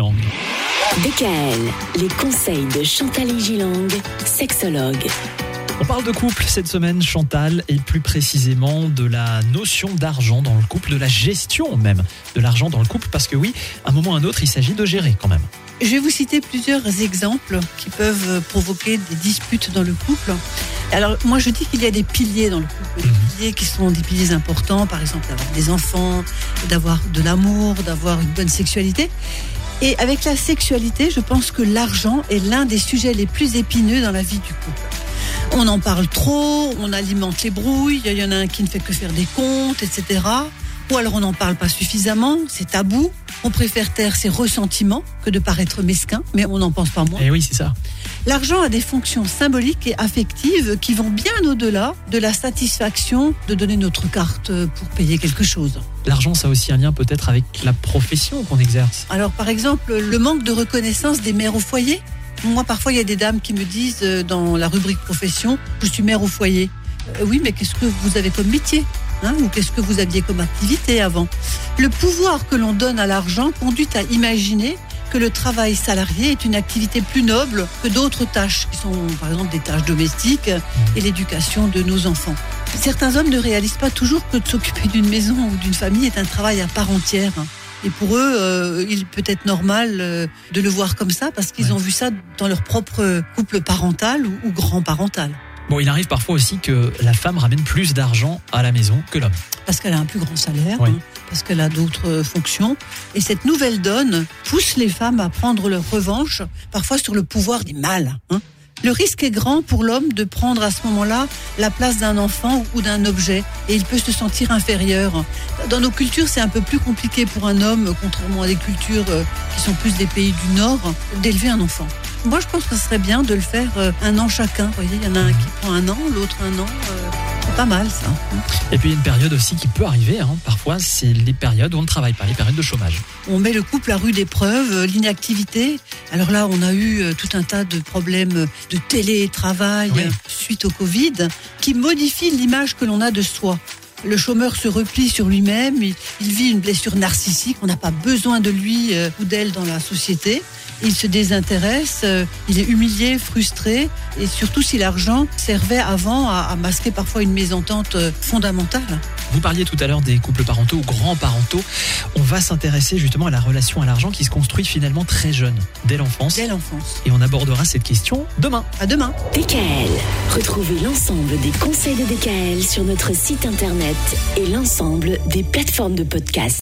Gilang. DKL, les conseils de Chantal Gilang, sexologue. On parle de couple cette semaine, Chantal, et plus précisément de la notion d'argent dans le couple, de la gestion même de l'argent dans le couple, parce que oui, à un moment ou à un autre, il s'agit de gérer quand même. Je vais vous citer plusieurs exemples qui peuvent provoquer des disputes dans le couple. Alors moi je dis qu'il y a des piliers dans le couple, des piliers qui sont des piliers importants, par exemple d'avoir des enfants, d'avoir de l'amour, d'avoir une bonne sexualité. Et avec la sexualité, je pense que l'argent est l'un des sujets les plus épineux dans la vie du couple. On en parle trop, on alimente les brouilles, il y en a un qui ne fait que faire des comptes, etc. Ou alors on n'en parle pas suffisamment, c'est tabou. On préfère taire ses ressentiments que de paraître mesquin, mais on n'en pense pas moins. Et Eh oui, c'est ça. L'argent a des fonctions symboliques et affectives qui vont bien au-delà de la satisfaction de donner notre carte pour payer quelque chose. L'argent, ça a aussi un lien peut-être avec la profession qu'on exerce. Alors par exemple, le manque de reconnaissance des mères au foyer. Moi, parfois, il y a des dames qui me disent euh, dans la rubrique profession, je suis mère au foyer. Euh, oui, mais qu'est-ce que vous avez comme métier hein, Ou qu'est-ce que vous aviez comme activité avant? Le pouvoir que l'on donne à l'argent conduit à imaginer que le travail salarié est une activité plus noble que d'autres tâches, qui sont par exemple des tâches domestiques et l'éducation de nos enfants. Certains hommes ne réalisent pas toujours que de s'occuper d'une maison ou d'une famille est un travail à part entière. Et pour eux, euh, il peut être normal euh, de le voir comme ça parce qu'ils Ouais. ont vu ça dans leur propre couple parental ou, ou grand parental. Bon, il arrive parfois aussi que la femme ramène plus d'argent à la maison que l'homme. Parce qu'elle a un plus grand salaire, Oui. hein, parce qu'elle a d'autres euh, fonctions. Et cette nouvelle donne pousse les femmes à prendre leur revanche, parfois sur le pouvoir des mâles. hein. Le risque est grand pour l'homme de prendre à ce moment-là la place d'un enfant ou d'un objet, et il peut se sentir inférieur. Dans nos cultures, c'est un peu plus compliqué pour un homme, contrairement à des cultures euh, qui sont plus des pays du Nord, d'élever un enfant. Moi, je pense que ce serait bien de le faire euh, un an chacun. Vous voyez, il y en a un qui prend un an, l'autre un an. euh, c'est pas mal, ça. Et puis il y a une période aussi qui peut arriver, hein. parfois, c'est les périodes où on ne travaille pas, les périodes de chômage. On met le couple à rude épreuve, euh, l'inactivité. Alors là, on a eu tout un tas de problèmes de télétravail Oui. suite au Covid qui modifient l'image que l'on a de soi. Le chômeur se replie sur lui-même, il, vit une blessure narcissique, on n'a pas besoin de lui ou d'elle dans la société. Il se désintéresse, euh, il est humilié, frustré, et surtout si l'argent servait avant à, à masquer parfois une mésentente euh, fondamentale. Vous parliez tout à l'heure des couples parentaux ou grands-parentaux. On va s'intéresser justement à la relation à l'argent qui se construit finalement très jeune, dès l'enfance. Dès l'enfance. Et on abordera cette question demain. À demain. DKL, retrouvez l'ensemble des conseils de DKL sur notre site internet et l'ensemble des plateformes de podcast.